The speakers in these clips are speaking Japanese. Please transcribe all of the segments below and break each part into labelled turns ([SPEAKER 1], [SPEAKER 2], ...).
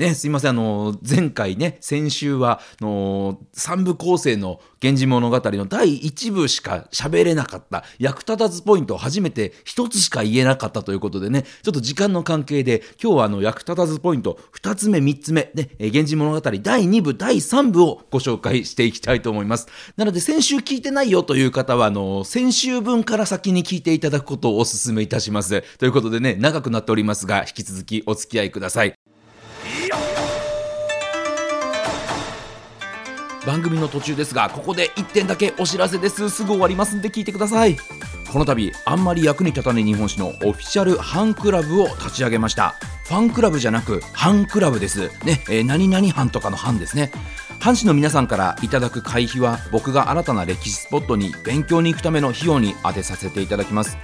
[SPEAKER 1] ね、すいません、あの、前回ね、先週は、あの、三部構成の源氏物語の第一部しか喋れなかった、役立たずポイントを初めて一つしか言えなかったということでね、ちょっと時間の関係で、今日はあの、役立たずポイント、二つ目、三つ目、ね、源氏物語第二部、第三部をご紹介していきたいと思います。なので、先週聞いてないよという方は、あの、先週分から先に聞いていただくことをお勧めいたします。ということでね、長くなっておりますが、引き続きお付き合いください。番組の途中ですがここで1点だけお知らせです。すぐ終わりますんで聞いてください。この度あんまり役に立たない日本史のオフィシャルファンクラブを立ち上げました。ファンクラブじゃなくハンクラブです。ね、えー、何々班とかの班ですね。藩士の皆さんからいただく会費は僕が新たな歴史スポットに勉強に行くための費用に充てさせていただきます。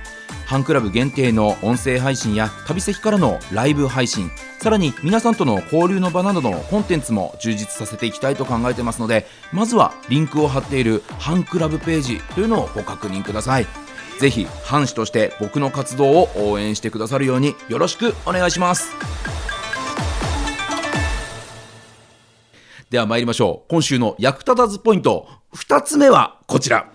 [SPEAKER 1] ファンクラブ限定の音声配信や旅先からのライブ配信さらに皆さんとの交流の場などのコンテンツも充実させていきたいと考えてますのでまずはリンクを貼っているファンクラブページというのをご確認ください。ぜひ藩士として僕の活動を応援してくださるようによろしくお願いします。では参りましょう。今週の役立たずポイント。2つ目はこちら。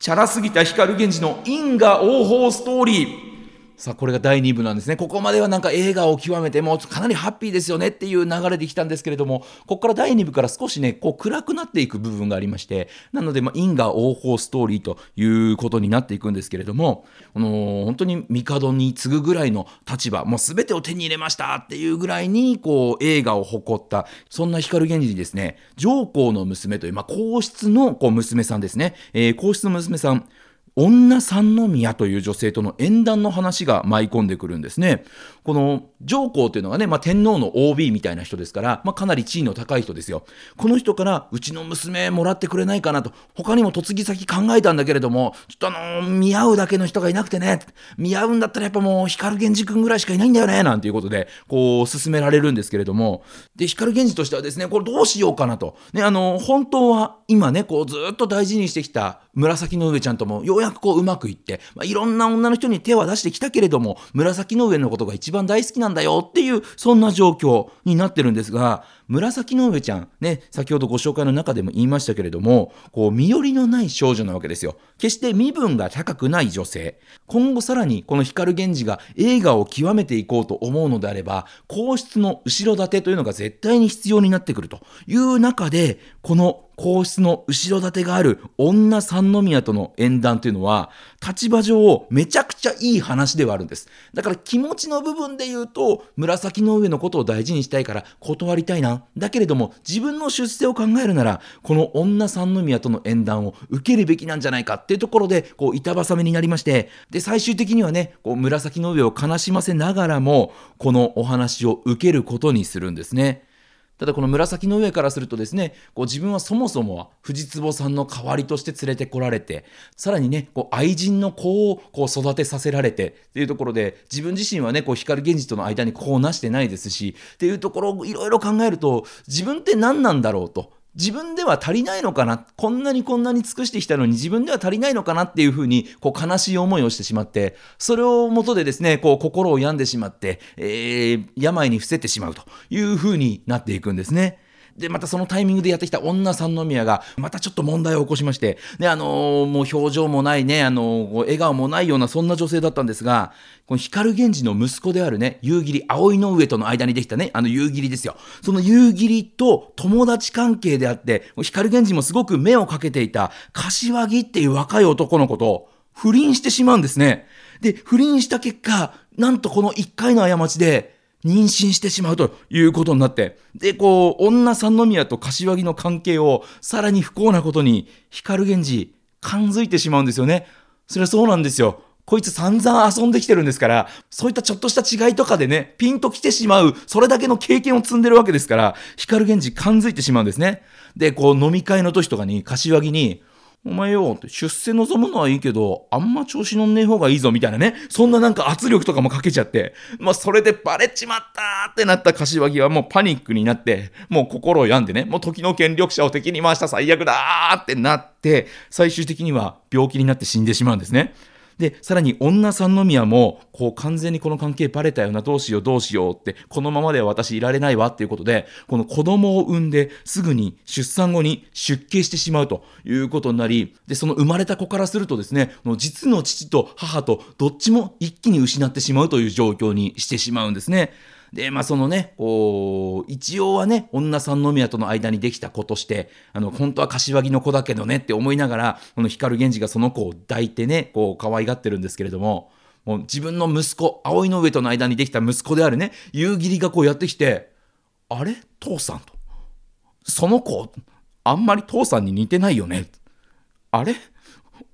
[SPEAKER 1] チャラすぎた光源氏の因果応報ストーリー。さあ、これが第2部なんですね。ここまではなんか映画を極めてもうかなりハッピーですよねっていう流れできたんですけれども、ここから第2部から少しね、こう暗くなっていく部分がありまして、なので、まあ、因果応報ストーリーということになっていくんですけれども、あの、本当に帝に次ぐぐらいの立場、もう全てを手に入れましたっていうぐらいに、こう、映画を誇った、そんな光源氏にですね、上皇の娘という、まあ、皇室のこう娘さんですね、えー、皇室の娘さん、女三宮という女性との縁談の話が舞い込んでくるんですね。この上皇というのがね、まあ、天皇の OB みたいな人ですから、まあ、かなり地位の高い人ですよ。この人から、うちの娘もらってくれないかなと、他にも嫁ぎ先考えたんだけれども、ちょっとあのー、見合うだけの人がいなくてね、見合うんだったらやっぱもう光源氏君ぐらいしかいないんだよね、なんていうことで、こう、進められるんですけれども、で、光源氏としてはですね、これどうしようかなと。ね、あのー、本当は今ね、こう、ずっと大事にしてきた紫の上ちゃんとも、ようやくこう、うまくいって、まあ、いろんな女の人に手は出してきたけれども、紫の上のことが一番番大好きなんだよっていう、そんな状況になってるんですが、紫の上ちゃん、ね、先ほどご紹介の中でも言いましたけれども、こう、身寄りのない少女なわけですよ。決して身分が高くない女性。今後さらにこの光源氏が映画を極めていこうと思うのであれば、皇室の後ろ盾というのが絶対に必要になってくるという中で、この皇室の後ろ盾がある女三宮との縁談というのは、立場上めちゃくちゃいい話ではあるんです。だから気持ちの部分で言うと、紫の上のことを大事にしたいから断りたいな。だけれども、自分の出世を考えるなら、この女三宮との縁談を受けるべきなんじゃないかっていうところで、こう、板挟みになりまして、で、最終的にはね、こう、紫の上を悲しませながらも、このお話を受けることにするんですね。ただこの紫の上からするとですね、こう自分はそもそもは藤壺さんの代わりとして連れてこられて、さらにね、こう愛人の子をこう育てさせられてっていうところで、自分自身はね、こう光源氏との間に子をなしてないですし、っていうところをいろいろ考えると、自分って何なんだろうと。自分では足りないのかな？こんなにこんなに尽くしてきたのに自分では足りないのかなっていうふうに、こう悲しい思いをしてしまって、それをもとでですね、こう心を病んでしまって、えー、病に伏せてしまうというふうになっていくんですね。で、またそのタイミングでやってきた女三宮が、またちょっと問題を起こしまして、で、あのー、もう表情もないね、あのー、笑顔もないようなそんな女性だったんですが、この光源氏の息子であるね、夕霧、葵の上との間にできたね、あの夕霧ですよ。その夕霧と友達関係であって、光源氏もすごく目をかけていた、柏木っていう若い男の子と不倫してしまうんですね。で、不倫した結果、なんとこの一回の過ちで、妊娠してしまうということになって、で、こう、女三宮と柏木の関係をさらに不幸なことに、光源氏、感づいてしまうんですよね。それはそうなんですよ。こいつ散々遊んできてるんですから、そういったちょっとした違いとかでね、ピンと来てしまう、それだけの経験を積んでるわけですから、光源氏感づいてしまうんですね。で、こう飲み会の時とかに、柏木に、お前よ、出世望むのはいいけど、あんま調子乗んねえ方がいいぞ、みたいなね。そんななんか圧力とかもかけちゃって、まあそれでバレちまったってなった柏木はもうパニックになって、もう心を病んでね、もう時の権力者を敵に回した最悪だーってなって、最終的には病気になって死んでしまうんですね。で、さらに女三宮も、こう完全にこの関係バレたよな、どうしようどうしようって、このままでは私いられないわっていうことで、この子供を産んですぐに出産後に出家してしまうということになり、で、その生まれた子からするとですね、実の父と母とどっちも一気に失ってしまうという状況にしてしまうんですね。で、まあそのね、こう、一応はね、女三宮との間にできた子として、あの、本当は柏木の子だけどねって思いながら、この光源氏がその子を抱いてね、こう、可愛がってるんですけれども、もう自分の息子、葵の上との間にできた息子であるね、夕霧がこうやってきて、あれ？父さんと。その子、あんまり父さんに似てないよね。あれ？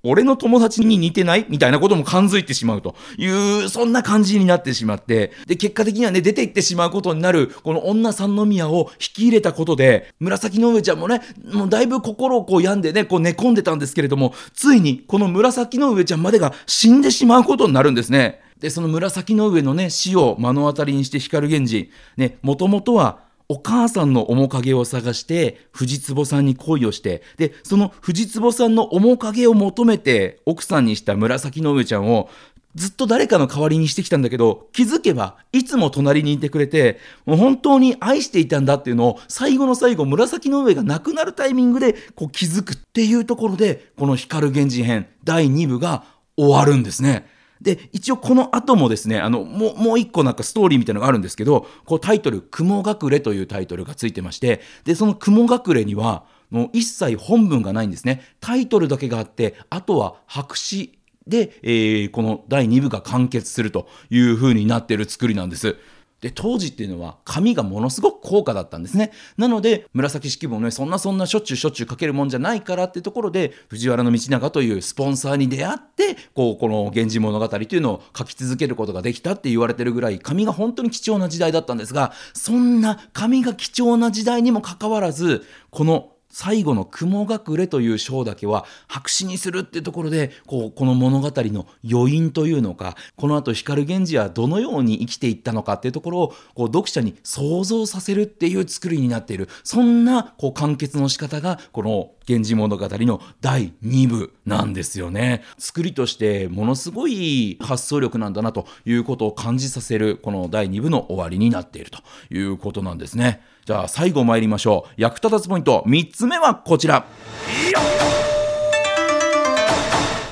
[SPEAKER 1] 俺の友達に似てない？みたいなことも感づいてしまうと。いう、そんな感じになってしまって、で、結果的にはね、出て行ってしまうことになる、この女三宮を引き入れたことで、紫の上ちゃんもね、もうだいぶ心をこう病んでね、こう寝込んでたんですけれども、ついにこの紫の上ちゃんまでが死んでしまうことになるんですね。で、その紫の上のね、死を目の当たりにして光源氏、ね、もともとは、お母さんの面影を探して藤壺さんに恋をしてでその藤壺さんの面影を求めて奥さんにした紫の上ちゃんをずっと誰かの代わりにしてきたんだけど気づけばいつも隣にいてくれてもう本当に愛していたんだっていうのを最後の最後紫の上がなくなるタイミングでこう気づくっていうところでこの光源氏編第2部が終わるんですね。で、一応この後もですね、あの、もう、もう一個なんかストーリーみたいなのがあるんですけど、こうタイトル、雲隠れというタイトルがついてまして、で、その雲隠れには、もう一切本文がないんですね。タイトルだけがあって、あとは白紙で、えー、この第2部が完結するという風になってる作りなんです。で、当時っていうのは紙がものすごく高価だったんですね。なので、紫式部もね、そんなそんなしょっちゅうしょっちゅう書けるもんじゃないからってところで、藤原道長というスポンサーに出会って、こう、この源氏物語というのを書き続けることができたって言われてるぐらい、紙が本当に貴重な時代だったんですが、そんな紙が貴重な時代にもかかわらず、この最後の雲隠れという章だけは白紙にするってところで、こう、この物語の余韻というのか、この後光源氏はどのように生きていったのかっていうところを、こう、読者に想像させるっていう作りになっている。そんな、こう、完結の仕方が、この源氏物語の第2部なんですよね。作りとしてものすごい発想力なんだなということを感じさせる、この第2部の終わりになっているということなんですね。じゃあ最後参りましょう。役立たずポイント3つ目はこちら。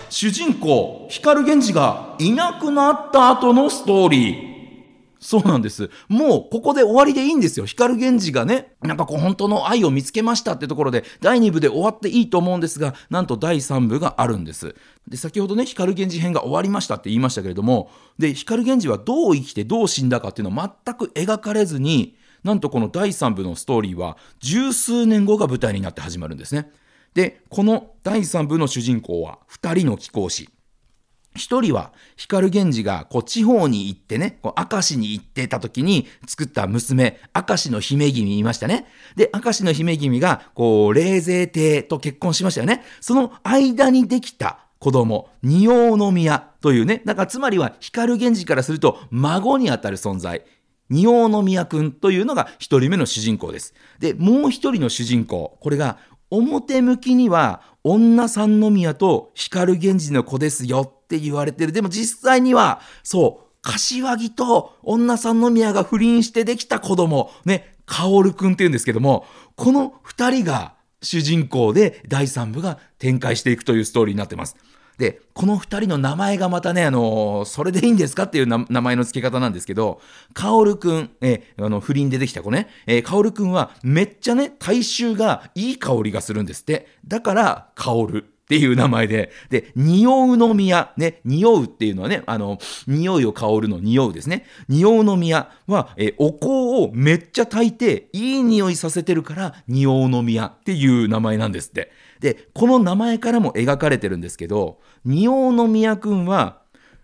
[SPEAKER 1] 主人公、光源氏がいなくなった後のストーリー。そうなんです。もうここで終わりでいいんですよ。光源氏がね、なんかこう本当の愛を見つけましたってところで、第2部で終わっていいと思うんですが、なんと第3部があるんです。で、先ほどね、光源氏編が終わりましたって言いましたけれども、で、光源氏はどう生きてどう死んだかっていうのを全く描かれずに、なんとこの第3部のストーリーは十数年後が舞台になって始まるんですね。で、この第3部の主人公は2人の貴公子。一人は光源氏がこう地方に行ってね、こう明石に行ってた時に作った娘、明石の姫君いましたね。で、明石の姫君がこう霊勢帝と結婚しましたよね。その間にできた子供、仁王宮というね、だからつまりは光源氏からすると孫にあたる存在。仁王宮くんというのが一人目の主人公です。で、もう一人の主人公、これが表向きには女三宮と光源氏の子ですよって言われてる。でも実際には、そう、柏木と女三宮が不倫してできた子供、ね、薫くんって言うんですけども、この二人が主人公で第三部が展開していくというストーリーになってます。で、この2人の名前がまたね、あのー、それでいいんですかっていう名前の付け方なんですけど、カオルくん、えー、あの、不倫でできた子ね、えー、カオルくんはめっちゃね、体臭がいい香りがするんですって。だから、カオル。っていう名前で、で、匂うの宮、ね、匂うっていうのはね、あの、匂いを香るの匂うですね。匂うの宮は、えお香をめっちゃ炊いて、いい匂いさせてるから、匂うの宮っていう名前なんですって。で、この名前からも描かれてるんですけど、仁王の宮くんは、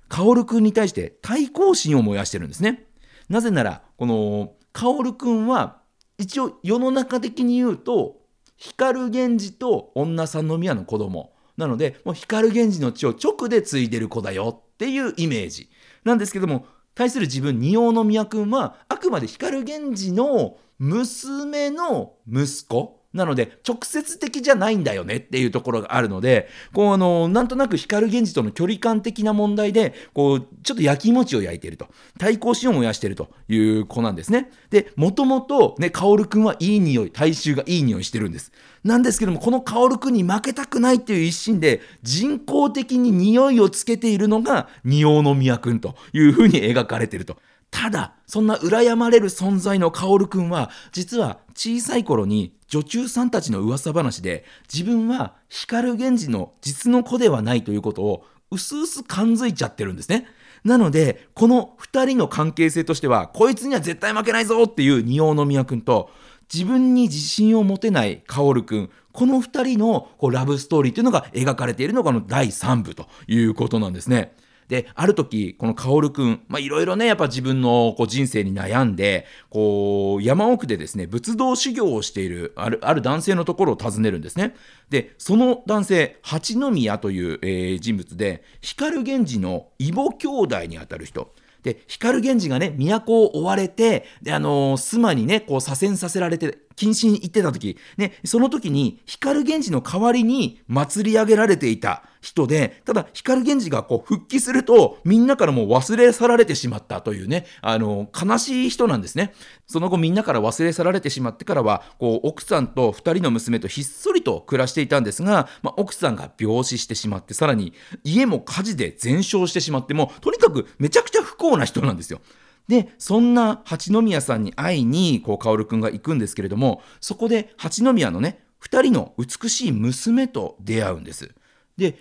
[SPEAKER 1] 薫くんに対して対抗心を燃やしてるんですね。なぜなら、この薫くんは一応世の中的に言うと光源氏と女三宮の子供。なのでもう光源氏の血を直で継いでる子だよっていうイメージ。なんですけども対する自分仁王の宮君はあくまで光源氏の娘の息子。なので、直接的じゃないんだよねっていうところがあるので、こう、あの、なんとなく光源氏との距離感的な問題で、こう、ちょっと焼き餅を焼いていると。対抗心を燃やしているという子なんですね。で、もともと、ね、薫くんはいい匂い、体臭がいい匂いしてるんです。なんですけども、この薫くんに負けたくないっていう一心で、人工的に匂いをつけているのが、仁王の宮くんというふうに描かれていると。ただ、そんな羨まれる存在の薫くんは、実は小さい頃に女中さんたちの噂話で、自分は光源氏の実の子ではないということを、うすうす感づいちゃってるんですね。なので、この2人の関係性としては、こいつには絶対負けないぞっていう仁王の宮くんと、自分に自信を持てない薫くん、この2人のこうラブストーリーというのが描かれているのがこの第3部ということなんですね。で、ある時、この薫くん、まあいろいろね、やっぱ自分のこう人生に悩んで、こう、山奥でですね、仏道修行をしている、ある、ある男性のところを訪ねるんですね。で、その男性、八宮という、えー、人物で、光源氏の異母兄弟にあたる人。で、光源氏がね、都を追われて、で、あのー、須磨にね、こう左遷させられて、謹慎行ってた時、ね、その時に光源氏の代わりに祭り上げられていた人で、ただ光源氏がこう復帰すると、みんなからもう忘れ去られてしまったというね、あの、悲しい人なんですね。その後みんなから忘れ去られてしまってからは、こう、奥さんと二人の娘とひっそりと暮らしていたんですが、まあ、奥さんが病死してしまって、さらに家も火事で全焼してしまって、もうとにかくめちゃくちゃ不幸な人なんですよ。で、そんな八宮さんに会いに、こう、薫くんが行くんですけれども、そこで八宮のね、二人の美しい娘と出会うんです。で、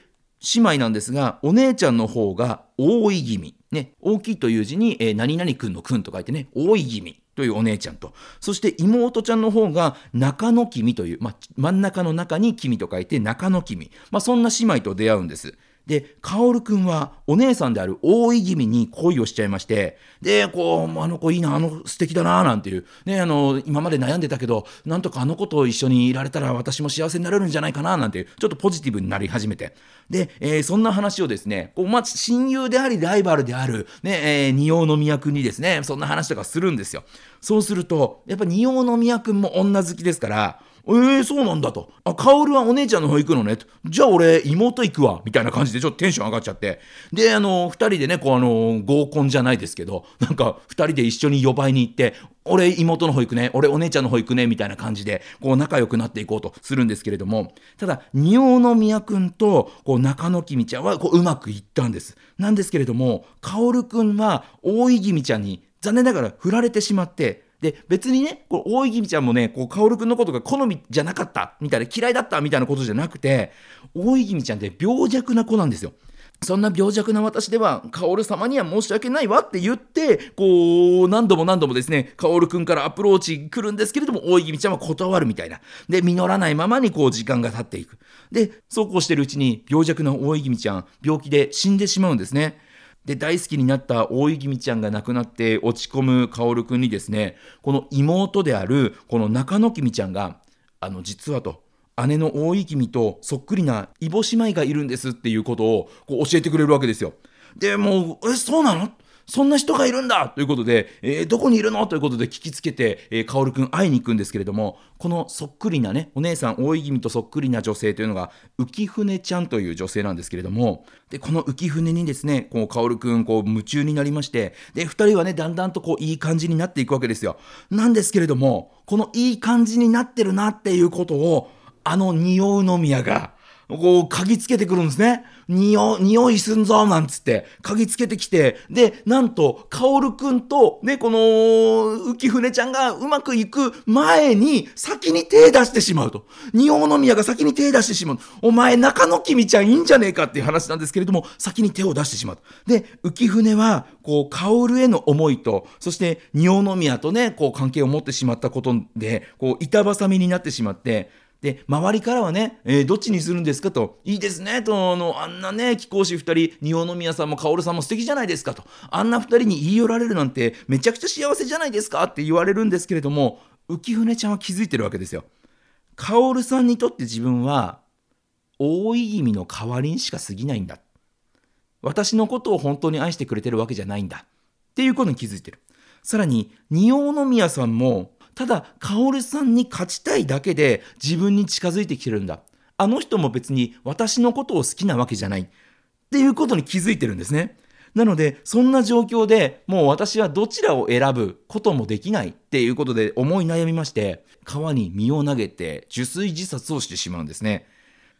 [SPEAKER 1] 姉妹なんですが、お姉ちゃんの方が大い気味。ね、大きいという字に、えー、何々くんのくんと書いてね、大い気味というお姉ちゃんと、そして妹ちゃんの方が中野君という、ま、真ん中の中に君と書いて中野君。まあ、そんな姉妹と出会うんです。で、薫くんはお姉さんである大井君に恋をしちゃいまして、で、こう、あの子いいな、あの素敵だな、なんていう、ね、あの、今まで悩んでたけど、なんとかあの子と一緒にいられたら私も幸せになれるんじゃないかな、なんていう、ちょっとポジティブになり始めて。で、えー、そんな話をですね、こう、まあ、親友でありライバルである、ね、えー、仁王宮君にですね、そんな話とかするんですよ。そうすると、やっぱ仁王宮君も女好きですから、えー、そうなんだと。あ、カオルはお姉ちゃんの方行くのね。じゃあ俺、妹行くわ。みたいな感じでちょっとテンション上がっちゃって。で、あの、二人でね、こうあの、合コンじゃないですけど、なんか二人で一緒に呼ばいに行って、俺妹の方行くね、俺お姉ちゃんの方行くね、みたいな感じで、こう仲良くなっていこうとするんですけれども、ただ、仁王の宮くんと、こう中野君ちゃんは、こううまくいったんです。なんですけれども、薫くんは、大井君ちゃんに、残念ながら振られてしまって、で、別にね、こう大泉ちゃんもね、こう、薫くんのことが好みじゃなかった、みたいな、嫌いだった、みたいなことじゃなくて、大泉ちゃんって病弱な子なんですよ。そんな病弱な私では、薫様には申し訳ないわって言って、こう、何度も何度もですね、薫くんからアプローチ来るんですけれども、大泉ちゃんは断るみたいな。で、実らないままにこう、時間が経っていく。で、そうこうしてるうちに、病弱な大泉ちゃん、病気で死んでしまうんですね。で、大好きになった大井君ちゃんが亡くなって落ち込む薫君にですね、この妹である、この中野君ちゃんが、あの、実はと、姉の大井君とそっくりな異母姉妹がいるんですっていうことをこう教えてくれるわけですよ。で、もう、え、そうなの？そんな人がいるんだということで、えー、どこにいるのということで聞きつけて、えー、薫くん会いに行くんですけれども、このそっくりなね、お姉さん、大泉とそっくりな女性というのが、浮舟ちゃんという女性なんですけれども、で、この浮舟にですね、こう、薫くん、こう、夢中になりまして、で、二人はね、だんだんとこう、いい感じになっていくわけですよ。なんですけれども、このいい感じになってるなっていうことを、あの仁王宮が、こう、嗅ぎつけてくるんですね。匂、匂いすんぞなんつって、嗅ぎつけてきて、で、なんと、カオルくんと、ね、この、浮舟ちゃんがうまくいく前に、先に手出してしまうと。仁王宮が先に手出してしまう。お前、中野君ちゃんいいんじゃねえかっていう話なんですけれども、先に手を出してしまう。で、浮舟は、こう、カオルへの思いと、そして、仁王宮とね、こう、関係を持ってしまったことで、こう、板挟みになってしまって、で、周りからはね、えー、どっちにするんですかと、いいですね、と、あの、あんなね、貴公子2人、仁王宮さんも薫さんも素敵じゃないですかと、あんな2人に言い寄られるなんて、めちゃくちゃ幸せじゃないですかって言われるんですけれども、浮舟ちゃんは気づいてるわけですよ。薫さんにとって自分は、大い意味の代わりにしか過ぎないんだ。私のことを本当に愛してくれてるわけじゃないんだ。っていうことに気づいてる。さらに、仁王宮さんも、ただ、薫さんに勝ちたいだけで自分に近づいてきてるんだ。あの人も別に私のことを好きなわけじゃない。っていうことに気づいてるんですね。なので、そんな状況でもう私はどちらを選ぶこともできないっていうことで思い悩みまして、川に身を投げて受水自殺をしてしまうんですね。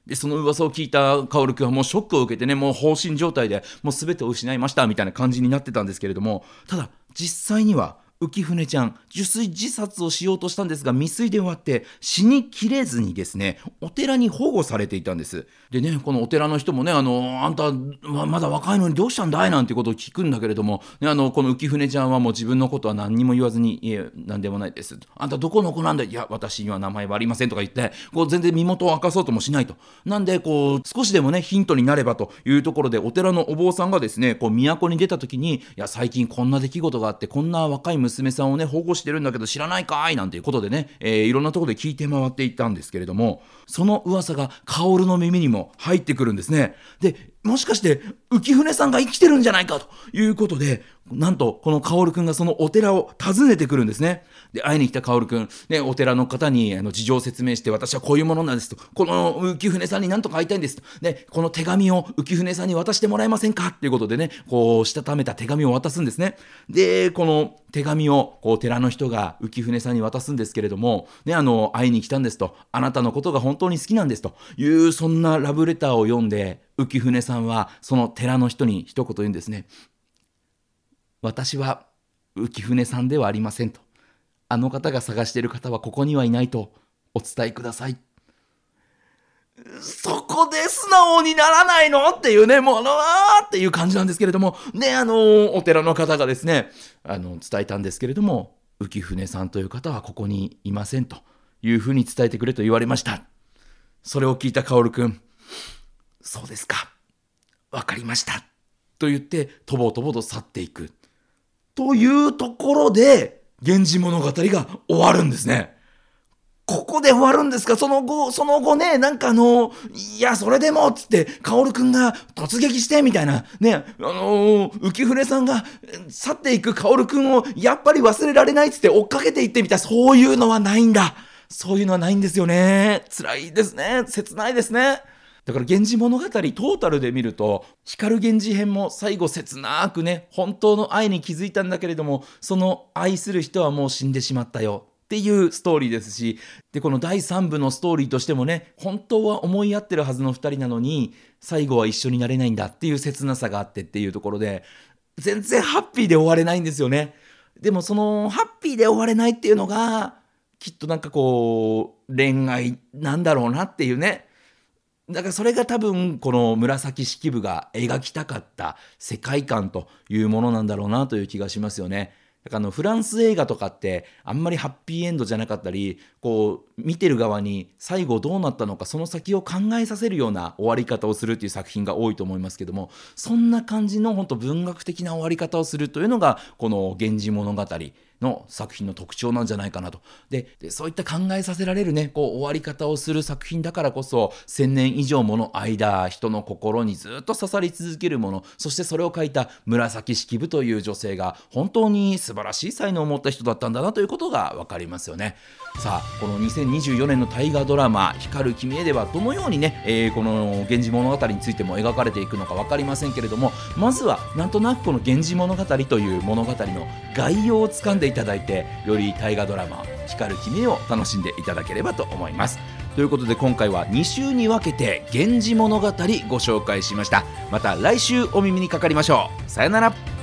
[SPEAKER 1] で、その噂を聞いた薫君はもうショックを受けてね、もう放心状態でもう全てを失いましたみたいな感じになってたんですけれども、ただ実際には浮舟ちゃん、受水自殺をしようとしたんですが、未遂で終わって、死にきれずにですね、お寺に保護されていたんです。でね、このお寺の人もね、あの、あんた、まだ若いのにどうしたんだいなんてことを聞くんだけれども、ね、あの、この浮舟ちゃんはもう自分のことは何にも言わずに、いえ、何でもないです。あんたどこの子なんだいや、私には名前はありませんとか言って、こう全然身元を明かそうともしないと。なんで、こう、少しでもね、ヒントになればというところで、お寺のお坊さんがですね、こう、都に出た時に、いや、最近こんな出来事があって、こんな若い娘さんをね、保護してるんだけど知らないかいなんていうことでね、えー、いろんなとこで聞いて回っていったんですけれども、その噂が薫の耳にも入ってくるんですね。で、もしかして浮舟さんが生きてるんじゃないかということで、なんとこの薫くんがそのお寺を訪ねてくるんですね。で、会いに来た薫くん、ね、お寺の方にあの事情を説明して、私はこういうものなんですと、この浮舟さんに何とか会いたいんですと、ね、この手紙を浮舟さんに渡してもらえませんか？っていうことでね、こう、したためた手紙を渡すんですね。で、この手紙をこう寺の人が浮舟さんに渡すんですけれども、ね、あの、会いに来たんですと、あなたのことが本当に好きなんですという、そんなラブレターを読んで、浮舟さんはその寺の人に一言言うんですね。私は浮舟さんではありませんと。あの方が探している方はここにはいないとお伝えください。そこで素直にならないのっていうね、もうあのーっていう感じなんですけれども、ね、あの、お寺の方がですね、あの、伝えたんですけれども、浮舟さんという方はここにいませんというふうに伝えてくれと言われました。それを聞いた薫くん、そうですか。わかりました。と言って、とぼとぼと去っていく。というところで、源氏物語が終わるんですね。ここで終わるんですか？その後、その後ね、なんかあの、いや、それでも、つって、薫くんが突撃して、みたいな、ね、あのー、浮舟さんが去っていく薫くんを、やっぱり忘れられないっつって追っかけていってみたいそういうのはないんだ。そういうのはないんですよね。辛いですね。切ないですね。だから源氏物語トータルで見ると光源氏編も最後切なくね本当の愛に気づいたんだけれどもその愛する人はもう死んでしまったよっていうストーリーですしでこの第3部のストーリーとしてもね本当は思い合ってるはずの2人なのに最後は一緒になれないんだっていう切なさがあってっていうところで全然ハッピーで終われないんですよね。でもそのハッピーで終われないっていうのがきっとなんかこう恋愛なんだろうなっていうねだからそれが多分この紫式部が描きたかった世界観というものなんだろうなという気がしますよね。だからあのフランス映画とかってあんまりハッピーエンドじゃなかったりこう見てる側に最後どうなったのかその先を考えさせるような終わり方をするっていう作品が多いと思いますけどもそんな感じの本当文学的な終わり方をするというのがこの「源氏物語」の作品の特徴なんじゃないかなと。でそういった考えさせられるねこう終わり方をする作品だからこそ1,000年以上もの間人の心にずっと刺さり続けるものそしてそれを書いた紫式部という女性が本当に素晴らしい才能を持った人だったんだなということが分かりますよね。さあこの2024年の大河ドラマ「光る君へ」ではどのようにね、えー、この「源氏物語」についても描かれていくのか分かりませんけれどもまずはなんとなくこの「源氏物語」という物語の概要をつかんでいただいてより大河ドラマ「光る君」を楽しんでいただければと思います。ということで今回は2週に分けて「源氏物語」ご紹介しました。また来週お耳にかかりましょう。さよなら。